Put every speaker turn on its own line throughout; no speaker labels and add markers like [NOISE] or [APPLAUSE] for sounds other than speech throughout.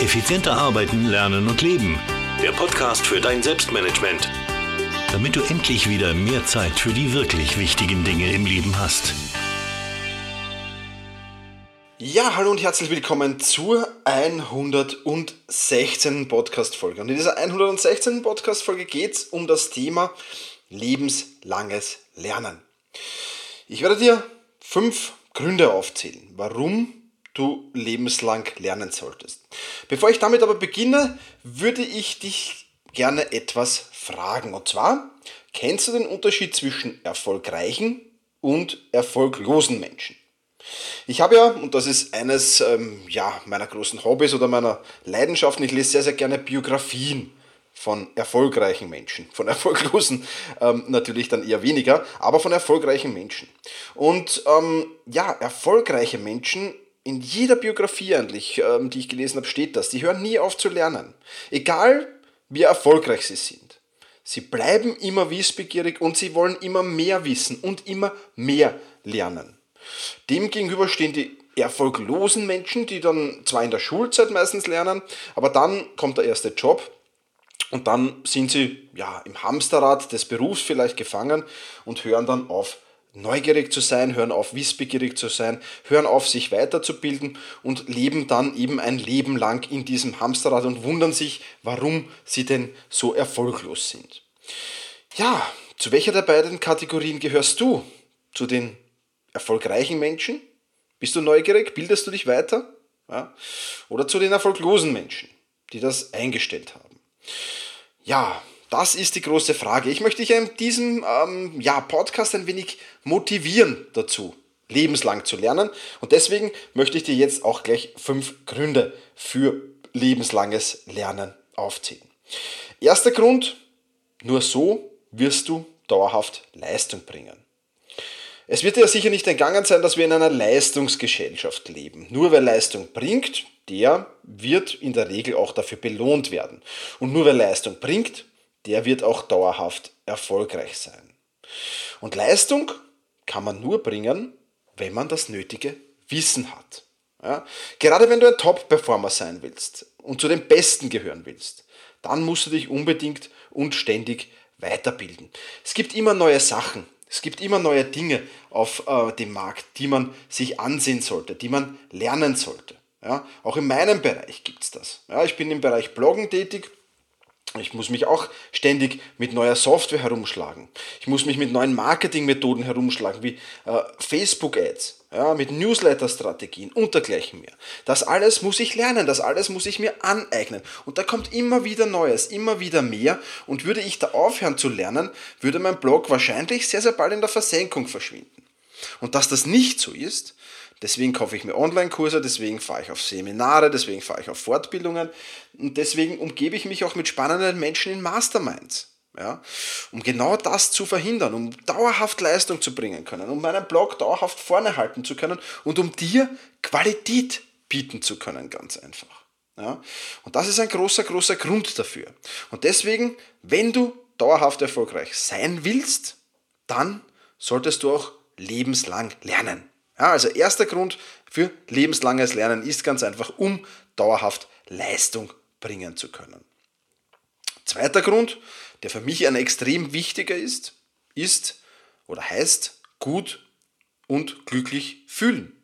Effizienter arbeiten, lernen und leben. Der Podcast für dein Selbstmanagement. Damit du endlich wieder mehr Zeit für die wirklich wichtigen Dinge im Leben hast.
Ja, hallo und herzlich willkommen zur 116. Podcast-Folge. Und in dieser 116. Podcast-Folge geht es um das Thema lebenslanges Lernen. Ich werde dir fünf Gründe aufzählen, warum du lebenslang lernen solltest. Bevor ich damit aber beginne, würde ich dich gerne etwas fragen. Und zwar, kennst du den Unterschied zwischen erfolgreichen und erfolglosen Menschen? Ich habe ja, und das ist eines ähm, ja, meiner großen Hobbys oder meiner Leidenschaften, ich lese sehr, sehr gerne Biografien von erfolgreichen Menschen. Von [LAUGHS] erfolglosen ähm, natürlich dann eher weniger, aber von erfolgreichen Menschen. Und ähm, ja, erfolgreiche Menschen in jeder Biografie eigentlich, ähm, die ich gelesen habe, steht das. Die hören nie auf zu lernen. Egal wie erfolgreich sie sind. Sie bleiben immer wissbegierig und sie wollen immer mehr wissen und immer mehr lernen. Demgegenüber stehen die erfolglosen Menschen, die dann zwar in der Schulzeit meistens lernen, aber dann kommt der erste Job und dann sind sie ja im Hamsterrad des Berufs vielleicht gefangen und hören dann auf neugierig zu sein, hören auf wissbegierig zu sein, hören auf sich weiterzubilden und leben dann eben ein Leben lang in diesem Hamsterrad und wundern sich, warum sie denn so erfolglos sind. Ja, zu welcher der beiden Kategorien gehörst du? Zu den erfolgreichen Menschen? Bist du neugierig? Bildest du dich weiter? Ja? Oder zu den erfolglosen Menschen, die das eingestellt haben? Ja, das ist die große Frage. Ich möchte dich in diesem ähm, ja, Podcast ein wenig motivieren dazu, lebenslang zu lernen. Und deswegen möchte ich dir jetzt auch gleich fünf Gründe für lebenslanges Lernen aufzählen. Erster Grund, nur so wirst du dauerhaft Leistung bringen. Es wird dir sicher nicht entgangen sein, dass wir in einer Leistungsgesellschaft leben. Nur wer Leistung bringt, der wird in der Regel auch dafür belohnt werden. Und nur wer Leistung bringt, der wird auch dauerhaft erfolgreich sein. Und Leistung kann man nur bringen, wenn man das nötige Wissen hat. Ja? Gerade wenn du ein Top-Performer sein willst und zu den Besten gehören willst, dann musst du dich unbedingt und ständig weiterbilden. Es gibt immer neue Sachen, es gibt immer neue Dinge auf äh, dem Markt, die man sich ansehen sollte, die man lernen sollte. Ja? Auch in meinem Bereich gibt es das. Ja, ich bin im Bereich Bloggen tätig ich muss mich auch ständig mit neuer Software herumschlagen. Ich muss mich mit neuen Marketingmethoden herumschlagen, wie äh, Facebook-Ads, ja, mit Newsletter-Strategien und dergleichen mehr. Das alles muss ich lernen, das alles muss ich mir aneignen. Und da kommt immer wieder Neues, immer wieder mehr. Und würde ich da aufhören zu lernen, würde mein Blog wahrscheinlich sehr, sehr bald in der Versenkung verschwinden. Und dass das nicht so ist, Deswegen kaufe ich mir Online-Kurse, deswegen fahre ich auf Seminare, deswegen fahre ich auf Fortbildungen und deswegen umgebe ich mich auch mit spannenden Menschen in Masterminds. Ja, um genau das zu verhindern, um dauerhaft Leistung zu bringen können, um meinen Blog dauerhaft vorne halten zu können und um dir Qualität bieten zu können, ganz einfach. Ja, und das ist ein großer, großer Grund dafür. Und deswegen, wenn du dauerhaft erfolgreich sein willst, dann solltest du auch lebenslang lernen. Ja, also erster Grund für lebenslanges Lernen ist ganz einfach, um dauerhaft Leistung bringen zu können. Zweiter Grund, der für mich ein extrem wichtiger ist, ist oder heißt gut und glücklich fühlen.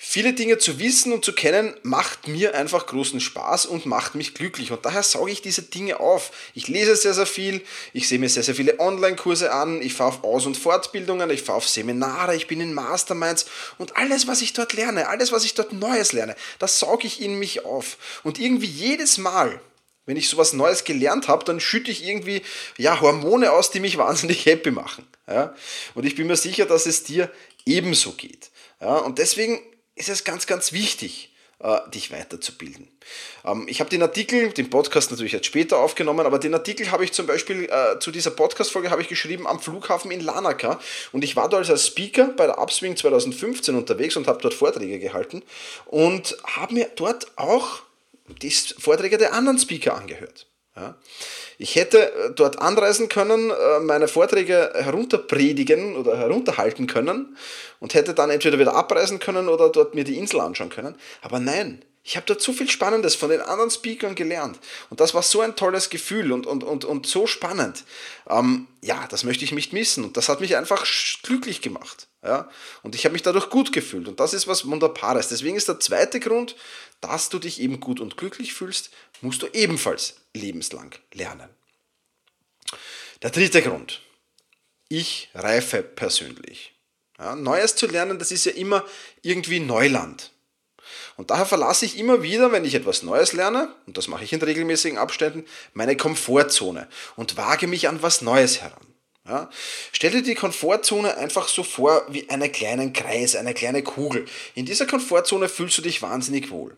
Viele Dinge zu wissen und zu kennen macht mir einfach großen Spaß und macht mich glücklich. Und daher sauge ich diese Dinge auf. Ich lese sehr, sehr viel, ich sehe mir sehr, sehr viele Online-Kurse an, ich fahre auf Aus- und Fortbildungen, ich fahre auf Seminare, ich bin in Masterminds und alles, was ich dort lerne, alles, was ich dort Neues lerne, das sauge ich in mich auf. Und irgendwie jedes Mal, wenn ich sowas Neues gelernt habe, dann schütte ich irgendwie ja, Hormone aus, die mich [LAUGHS] wahnsinnig happy machen. Ja? Und ich bin mir sicher, dass es dir ebenso geht. Ja? Und deswegen ist es ganz, ganz wichtig, äh, dich weiterzubilden. Ähm, ich habe den Artikel, den Podcast natürlich jetzt später aufgenommen, aber den Artikel habe ich zum Beispiel äh, zu dieser Podcast-Folge habe ich geschrieben am Flughafen in Lanaka und ich war dort als Speaker bei der Upswing 2015 unterwegs und habe dort Vorträge gehalten und habe mir dort auch die Vorträge der anderen Speaker angehört. Ja. Ich hätte äh, dort anreisen können, äh, meine Vorträge herunterpredigen oder herunterhalten können und hätte dann entweder wieder abreisen können oder dort mir die Insel anschauen können. Aber nein, Ich habe dort so viel Spannendes von den anderen Speakern gelernt. Und das war so ein tolles Gefühl und, und, und, und so spannend. Ähm, ja, das möchte ich nicht missen. Und das hat mich einfach glücklich gemacht. Ja? Und ich habe mich dadurch gut gefühlt. Und das ist was Wunderbares. Deswegen ist der zweite Grund, dass du dich eben gut und glücklich fühlst, musst du ebenfalls lebenslang lernen. Der dritte Grund. Ich reife persönlich. Ja, Neues zu lernen, das ist ja immer irgendwie Neuland. Und daher verlasse ich immer wieder, wenn ich etwas Neues lerne, und das mache ich in regelmäßigen Abständen, meine Komfortzone und wage mich an was Neues heran. Ja? Stell dir die Komfortzone einfach so vor wie einen kleinen Kreis, eine kleine Kugel. In dieser Komfortzone fühlst du dich wahnsinnig wohl.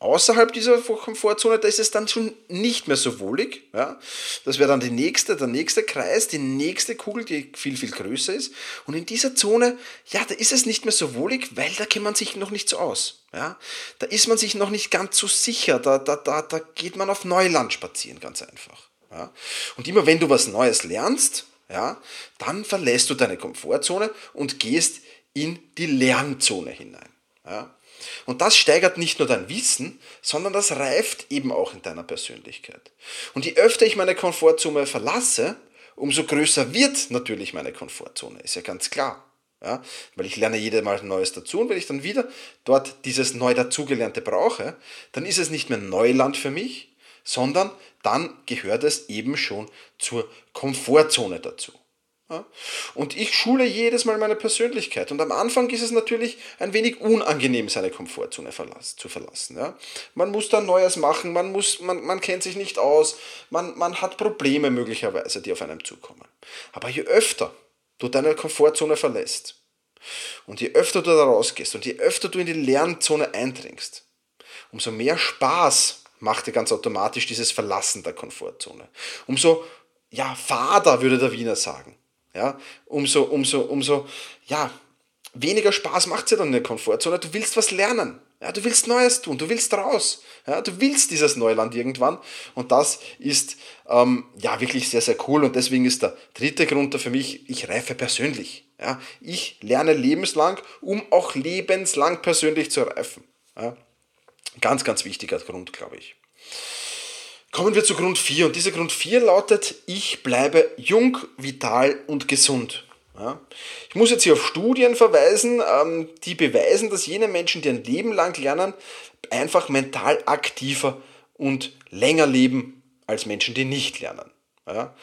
Außerhalb dieser Komfortzone, da ist es dann schon nicht mehr so wohlig. Ja? Das wäre dann die nächste, der nächste Kreis, die nächste Kugel, die viel, viel größer ist. Und in dieser Zone, ja, da ist es nicht mehr so wohlig, weil da kennt man sich noch nicht so aus. Ja? Da ist man sich noch nicht ganz so sicher. Da, da, da, da geht man auf Neuland spazieren, ganz einfach. Ja? Und immer wenn du was Neues lernst, ja, dann verlässt du deine Komfortzone und gehst in die Lernzone hinein. Ja? Und das steigert nicht nur dein Wissen, sondern das reift eben auch in deiner Persönlichkeit. Und je öfter ich meine Komfortzone verlasse, umso größer wird natürlich meine Komfortzone, ist ja ganz klar. Ja, weil ich lerne jedes Mal Neues dazu und wenn ich dann wieder dort dieses neu dazugelernte brauche, dann ist es nicht mehr Neuland für mich, sondern dann gehört es eben schon zur Komfortzone dazu. Und ich schule jedes Mal meine Persönlichkeit. Und am Anfang ist es natürlich ein wenig unangenehm, seine Komfortzone zu verlassen. Man muss da Neues machen, man, muss, man, man kennt sich nicht aus, man, man hat Probleme möglicherweise, die auf einem zukommen. Aber je öfter du deine Komfortzone verlässt und je öfter du da rausgehst und je öfter du in die Lernzone eindringst, umso mehr Spaß macht dir ganz automatisch dieses Verlassen der Komfortzone. Umso ja, fader, würde der Wiener sagen ja, umso, umso, umso, ja, weniger Spaß macht es ja dann in der Komfortzone. Du willst was lernen. Ja, du willst Neues tun, du willst raus. Ja, du willst dieses Neuland irgendwann. Und das ist ähm, ja wirklich sehr, sehr cool. Und deswegen ist der dritte Grund da für mich, ich reife persönlich. Ja, ich lerne lebenslang, um auch lebenslang persönlich zu reifen. Ja, ganz, ganz wichtiger Grund, glaube ich. Kommen wir zu Grund 4 und dieser Grund 4 lautet, ich bleibe jung, vital und gesund. Ja. Ich muss jetzt hier auf Studien verweisen, ähm, die beweisen, dass jene Menschen, die ein Leben lang lernen, einfach mental aktiver und länger leben als Menschen, die nicht lernen. Ja.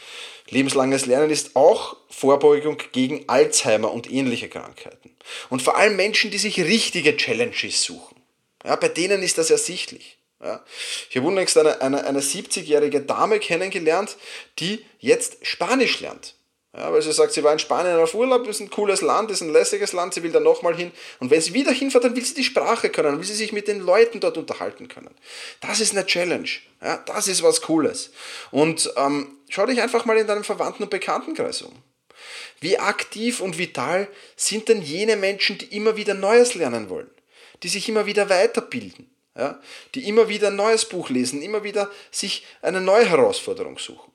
Lebenslanges Lernen ist auch Vorbeugung gegen Alzheimer und ähnliche Krankheiten. Und vor allem Menschen, die sich richtige Challenges suchen. Ja, bei denen ist das ersichtlich. Ja. Ich habe unlängst eine, eine, eine 70-jährige Dame kennengelernt, die jetzt Spanisch lernt. Ja, weil sie sagt, sie war in Spanien auf Urlaub, ist ein cooles Land, ist ein lässiges Land, sie will da nochmal hin. Und wenn sie wieder hinfährt, dann will sie die Sprache können, will sie sich mit den Leuten dort unterhalten können. Das ist eine Challenge. Ja, das ist was Cooles. Und ähm, schau dich einfach mal in deinem Verwandten- und Bekanntenkreis um. Wie aktiv und vital sind denn jene Menschen, die immer wieder Neues lernen wollen, die sich immer wieder weiterbilden? ja, die immer wieder ein neues Buch lesen, immer wieder sich eine neue Herausforderung suchen.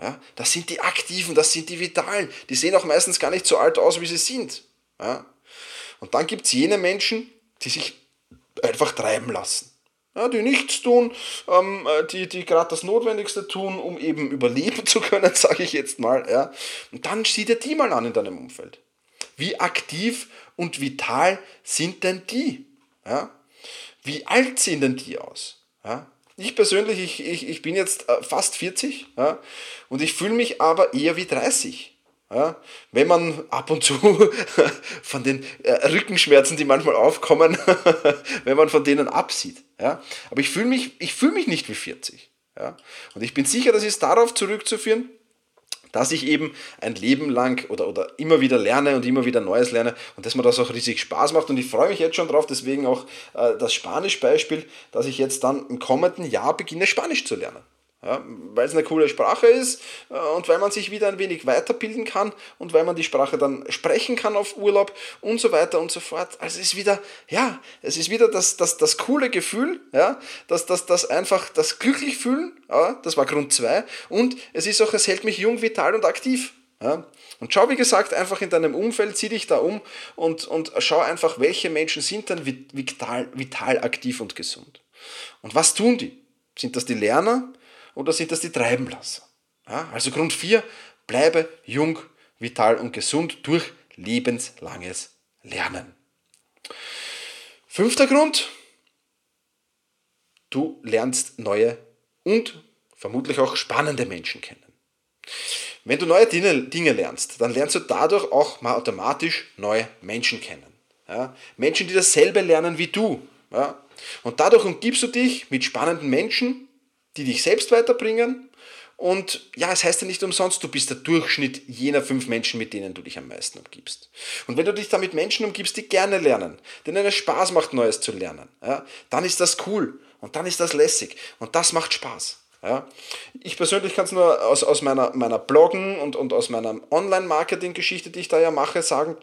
Ja, das sind die Aktiven, das sind die Vitalen. Die sehen auch meistens gar nicht so alt aus, wie sie sind. Ja. Und dann gibt es jene Menschen, die sich einfach treiben lassen. Ja, die nichts tun, ähm, die, die gerade das Notwendigste tun, um eben überleben zu können, [LAUGHS] sage ich jetzt mal. Ja. Und dann sieh dir die mal an in deinem Umfeld. Wie aktiv und vital sind denn die? Ja. Wie alt sehen denn die aus? Ja? Ich persönlich, ich, ich, ich bin jetzt äh, fast 40 ja? und ich fühle mich aber eher wie 30. Ja? Wenn man ab und zu [LAUGHS] von den äh, Rückenschmerzen, die manchmal aufkommen, [LAUGHS] wenn man von denen absieht. Ja? Aber ich fühle mich, fühl mich nicht wie 40. Ja? Und ich bin sicher, das ist darauf zurückzuführen, dass ich eben ein Leben lang oder, oder immer wieder lerne und immer wieder Neues lerne und dass mir das auch riesig Spaß macht. Und ich freue mich jetzt schon drauf, deswegen auch äh, das Spanisch-Beispiel, dass ich jetzt dann im kommenden Jahr beginne, Spanisch zu lernen. Ja, weil es eine coole Sprache ist äh, und weil man sich wieder ein wenig weiterbilden kann und weil man die Sprache dann sprechen kann auf Urlaub und so weiter und so fort. Also es ist wieder, ja, es ist wieder das, das, das coole Gefühl, ja, das, das, das einfach das glücklich fühlen, ja, das war Grund 2 und es ist auch, es hält mich jung, vital und aktiv. Ja. Und schau, wie gesagt, einfach in deinem Umfeld, zieh dich da um und, und schau einfach, welche Menschen sind dann vital, vital aktiv und gesund. Und was tun die? Sind das die Lerner oder sind das die Treibenlasser? Ja, also Grund 4, bleibe jung, vital und gesund durch lebenslanges Lernen. Fünfter Grund, du lernst neue und vermutlich auch spannende Menschen kennen. Wenn du neue Dinge lernst, dann lernst du dadurch auch mal automatisch neue Menschen kennen. Ja? Menschen, die dasselbe lernen wie du. Ja? Und dadurch umgibst du dich mit spannenden Menschen, die dich selbst weiterbringen. Und ja, es heißt ja nicht umsonst, du bist der Durchschnitt jener fünf Menschen, mit denen du dich am meisten umgibst. Und wenn du dich da mit Menschen umgibst, die gerne lernen, denen es Spaß macht, Neues zu lernen, ja, dann ist das cool und dann ist das lässig und das macht Spaß. Ja. Ich persönlich kann es nur aus, aus meiner, meiner Bloggen und, und aus meiner Online-Marketing-Geschichte, die ich da ja mache, sagen,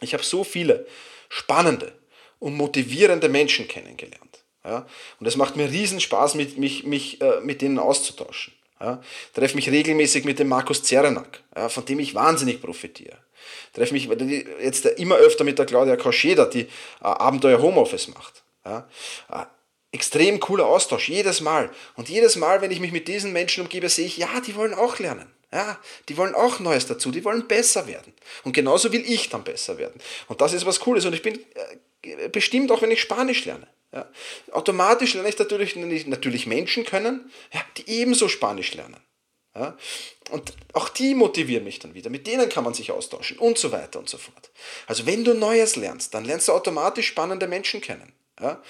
ich habe so viele spannende und motivierende Menschen kennengelernt. Ja. Und es macht mir riesen Spaß, mit, mich, mich äh, mit denen auszutauschen. Ja. Treffe mich regelmäßig mit dem Markus Zerenak, ja, von dem ich wahnsinnig profitiere. Treffe mich jetzt immer öfter mit der Claudia Kauscheder, die äh, Abenteuer Homeoffice macht. Ja. Äh, extrem cooler Austausch, jedes Mal. Und jedes Mal, wenn ich mich mit diesen Menschen umgebe, sehe ich, ja, die wollen auch lernen. Ja, die wollen auch Neues dazu, die wollen besser werden. Und genauso will ich dann besser werden. Und das ist was Cooles. Und ich bin äh, bestimmt auch, wenn ich Spanisch lerne. Ja, automatisch lerne ich natürlich, natürlich Menschen können, ja, die ebenso Spanisch lernen. Ja, und auch die motivieren mich dann wieder. Mit denen kann man sich austauschen und so weiter und so fort. Also wenn du Neues lernst, dann lernst du automatisch spannende Menschen kennen. Ja?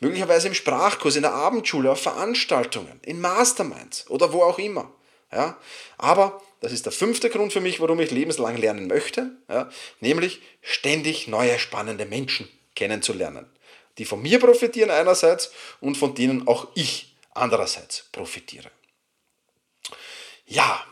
Möglicherweise im Sprachkurs, in der Abendschule, auf Veranstaltungen, in Masterminds oder wo auch immer. Ja? Aber das ist der fünfte Grund für mich, warum ich lebenslang lernen möchte, ja? nämlich ständig neue spannende Menschen kennenzulernen, die von mir profitieren einerseits und von denen auch ich andererseits profitiere. Ja,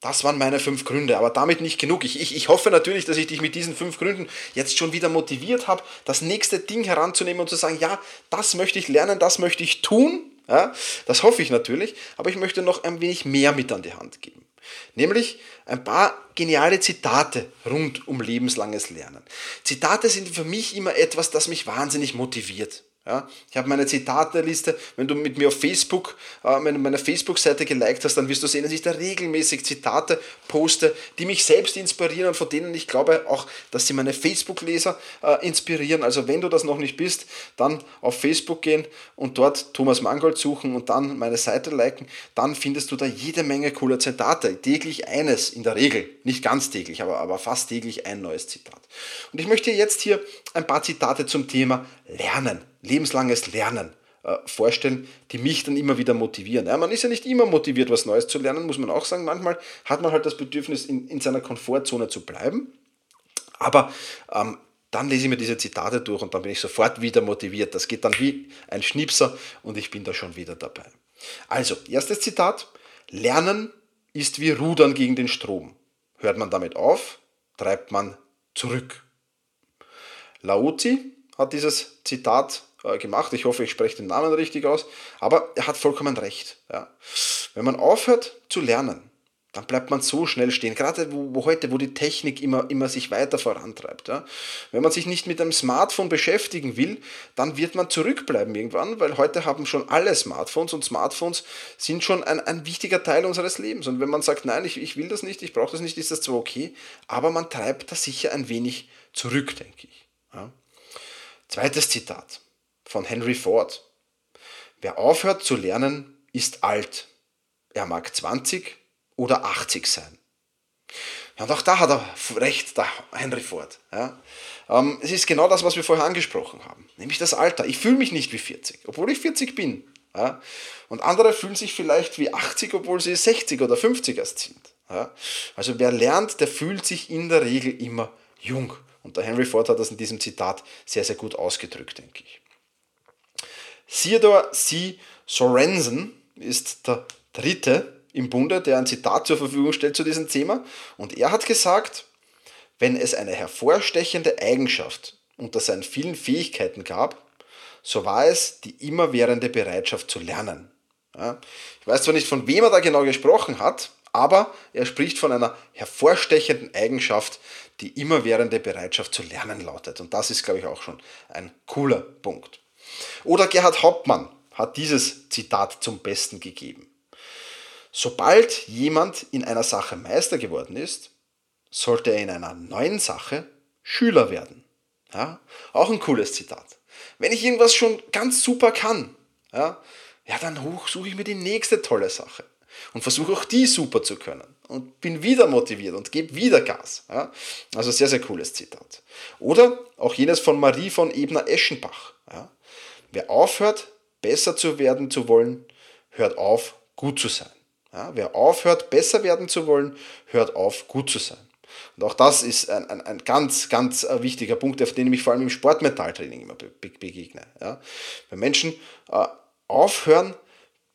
das waren meine fünf Gründe, aber damit nicht genug. Ich, ich, ich hoffe natürlich, dass ich dich mit diesen fünf Gründen jetzt schon wieder motiviert habe, das nächste Ding heranzunehmen und zu sagen, ja, das möchte ich lernen, das möchte ich tun. Ja, das hoffe ich natürlich, aber ich möchte noch ein wenig mehr mit an die Hand geben. Nämlich ein paar geniale Zitate rund um lebenslanges Lernen. Zitate sind für mich immer etwas, das mich wahnsinnig motiviert. Ja, ich habe meine Zitate-Liste. Wenn du mit mir auf Facebook, äh, meine Facebook-Seite geliked hast, dann wirst du sehen, dass ich da regelmäßig Zitate poste, die mich selbst inspirieren und von denen ich glaube auch, dass sie meine Facebook-Leser äh, inspirieren. Also wenn du das noch nicht bist, dann auf Facebook gehen und dort Thomas Mangold suchen und dann meine Seite liken. Dann findest du da jede Menge cooler Zitate. Täglich eines in der Regel. Nicht ganz täglich, aber, aber fast täglich ein neues Zitat. Und ich möchte jetzt hier ein paar Zitate zum Thema Lernen lebenslanges Lernen äh, vorstellen, die mich dann immer wieder motivieren. Ja, man ist ja nicht immer motiviert, was Neues zu lernen, muss man auch sagen. Manchmal hat man halt das Bedürfnis, in, in seiner Komfortzone zu bleiben. Aber ähm, dann lese ich mir diese Zitate durch und dann bin ich sofort wieder motiviert. Das geht dann wie ein Schnipser und ich bin da schon wieder dabei. Also, erstes Zitat. Lernen ist wie Rudern gegen den Strom. Hört man damit auf, treibt man zurück. Laozi hat dieses Zitat äh, gemacht. Ich hoffe, ich spreche den Namen richtig aus. Aber er hat vollkommen recht. Ja. Wenn man aufhört zu lernen, dann bleibt man so schnell stehen. Gerade wo, wo heute, wo die Technik immer, immer sich weiter vorantreibt. Ja. Wenn man sich nicht mit einem Smartphone beschäftigen will, dann wird man zurückbleiben irgendwann, weil heute haben schon alle Smartphones und Smartphones sind schon ein, ein wichtiger Teil unseres Lebens. Und wenn man sagt, nein, ich, ich will das nicht, ich brauche das nicht, ist das zwar okay, aber man treibt da sicher ein wenig zurück, denke ich. Ja. Zweites Zitat von Henry Ford. Wer aufhört zu lernen, ist alt. Er mag 20 oder 80 sein. Ja, und auch da hat er recht, der Henry Ford. Ja. Ähm, es ist genau das, was wir vorher angesprochen haben, nämlich das Alter. Ich fühle mich nicht wie 40, obwohl ich 40 bin. Ja. Und andere fühlen sich vielleicht wie 80, obwohl sie 60 oder 50 erst sind. Ja. Also wer lernt, der fühlt sich in der Regel immer jung. Und der Henry Ford hat das in diesem Zitat sehr, sehr gut ausgedrückt, denke ich. Theodore C. Sorensen ist der dritte im Bunde, der ein Zitat zur Verfügung stellt zu diesem Thema. Und er hat gesagt, wenn es eine hervorstechende Eigenschaft unter seinen vielen Fähigkeiten gab, so war es die immerwährende Bereitschaft zu lernen. Ja, ich weiß zwar nicht, von wem er da genau gesprochen hat, aber er spricht von einer hervorstechenden Eigenschaft, die immerwährende Bereitschaft zu lernen lautet. Und das ist, glaube ich, auch schon ein cooler Punkt. Oder Gerhard Hauptmann hat dieses Zitat zum Besten gegeben. Sobald jemand in einer Sache Meister geworden ist, sollte er in einer neuen Sache Schüler werden. Ja, auch ein cooles Zitat. Wenn ich irgendwas schon ganz super kann, ja, ja dann suche ich mir die nächste tolle Sache und versuche auch die super zu können und bin wieder motiviert und gebe wieder Gas. Ja? Also sehr, sehr cooles Zitat. Oder auch jenes von Marie von Ebner-Eschenbach. Ja? Wer aufhört, besser zu werden zu wollen, hört auf, gut zu sein. Ja? Wer aufhört, besser werden zu wollen, hört auf, gut zu sein. Und auch das ist ein, ein, ein ganz, ganz äh, wichtiger Punkt, auf den ich vor allem im Sportmetalltraining immer be begegne. Ja? Wenn Menschen äh, aufhören,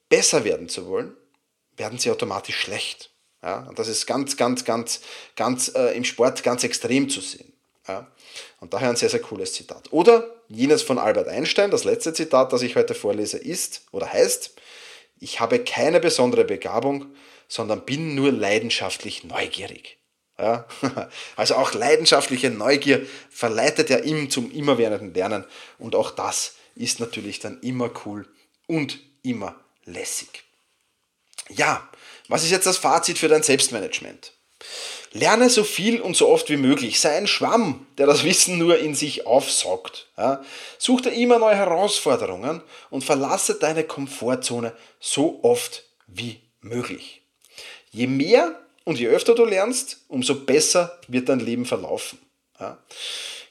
besser werden zu wollen, werden sie automatisch schlecht. Ja? Und das ist ganz, ganz, ganz, ganz äh, im Sport ganz extrem zu sehen. Ja? Und daher ein sehr, sehr cooles Zitat. Oder jenes von Albert Einstein, das letzte Zitat, das ich heute vorlese, ist oder heißt, ich habe keine besondere Begabung, sondern bin nur leidenschaftlich neugierig. Ja? [LAUGHS] Also auch leidenschaftliche Neugier verleitet ja ihm zum immerwährenden Lernen und auch das ist natürlich dann immer cool und immer lässig. Ja, was ist jetzt das Fazit für dein Selbstmanagement? Lerne so viel und so oft wie möglich. Sei ein Schwamm, der das Wissen nur in sich aufsaugt. Ja? Such dir immer neue Herausforderungen und verlasse deine Komfortzone so oft wie möglich. Je mehr und je öfter du lernst, umso besser wird dein Leben verlaufen. Ja,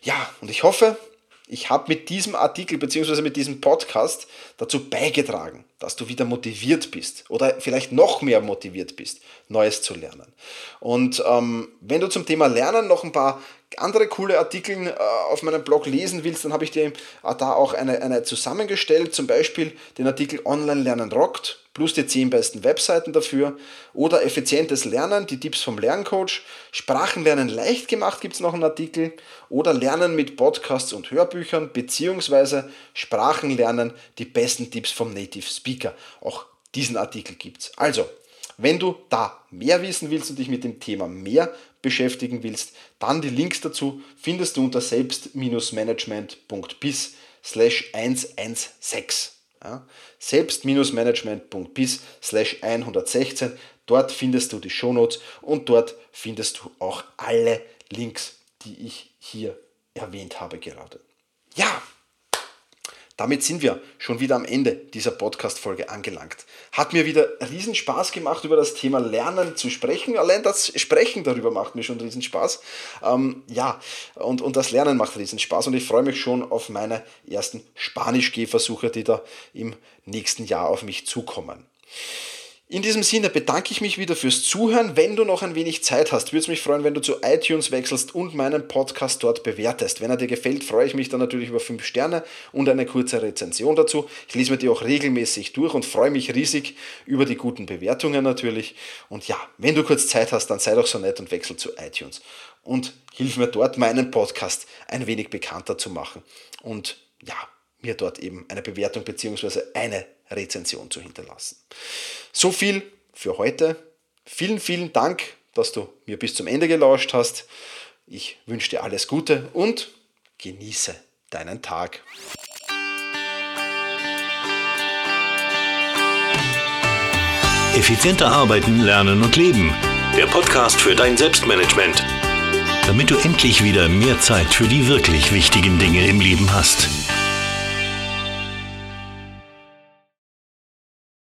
ja und ich hoffe, ich habe mit diesem Artikel bzw. mit diesem Podcast dazu beigetragen, dass du wieder motiviert bist oder vielleicht noch mehr motiviert bist, Neues zu lernen. Und ähm, wenn du zum Thema Lernen noch ein paar andere coole Artikel äh, auf meinem Blog lesen willst, dann habe ich dir äh, da auch eine, eine zusammengestellt, zum Beispiel den Artikel Online Lernen rockt plus die 10 besten Webseiten dafür oder effizientes Lernen, die Tipps vom Lerncoach, Sprachenlernen leicht gemacht gibt es noch einen Artikel oder Lernen mit Podcasts und Hörbüchern beziehungsweise Sprachenlernen, die besten Tipps vom Native Speaker. Auch diesen Artikel gibt es. Also, wenn du da mehr wissen willst und dich mit dem Thema mehr beschäftigen willst, dann die Links dazu findest du unter selbst-management.bis slash 116. Ja, selbst-management.bis slash 116. Dort findest du die Shownotes und dort findest du auch alle Links, die ich hier erwähnt habe gerade. Ja, damit sind wir schon wieder am Ende dieser Podcast-Folge angelangt. Hat mir wieder riesen Spaß gemacht, über das Thema Lernen zu sprechen. Allein das Sprechen darüber macht mir schon riesen Spaß. Ähm, ja, und, und das Lernen macht riesen Spaß und ich freue mich schon auf meine ersten Spanisch-Gehversuche, die da im nächsten Jahr auf mich zukommen. In diesem Sinne bedanke ich mich wieder fürs Zuhören. Wenn du noch ein wenig Zeit hast, würde es mich freuen, wenn du zu iTunes wechselst und meinen Podcast dort bewertest. Wenn er dir gefällt, freue ich mich dann natürlich über 5 Sterne und eine kurze Rezension dazu. Ich lese mir die auch regelmäßig durch und freue mich riesig über die guten Bewertungen natürlich. Und ja, wenn du kurz Zeit hast, dann sei doch so nett und wechsel zu iTunes. Und hilf mir dort, meinen Podcast ein wenig bekannter zu machen. Und ja, mir dort eben eine Bewertung bzw. eine Rezension zu hinterlassen. So viel für heute. Vielen, vielen Dank, dass du mir bis zum Ende gelauscht hast. Ich wünsche dir alles Gute und genieße deinen Tag.
Effizienter arbeiten, lernen und leben. Der Podcast für dein Selbstmanagement. Damit du endlich wieder mehr Zeit für die wirklich wichtigen Dinge im Leben hast.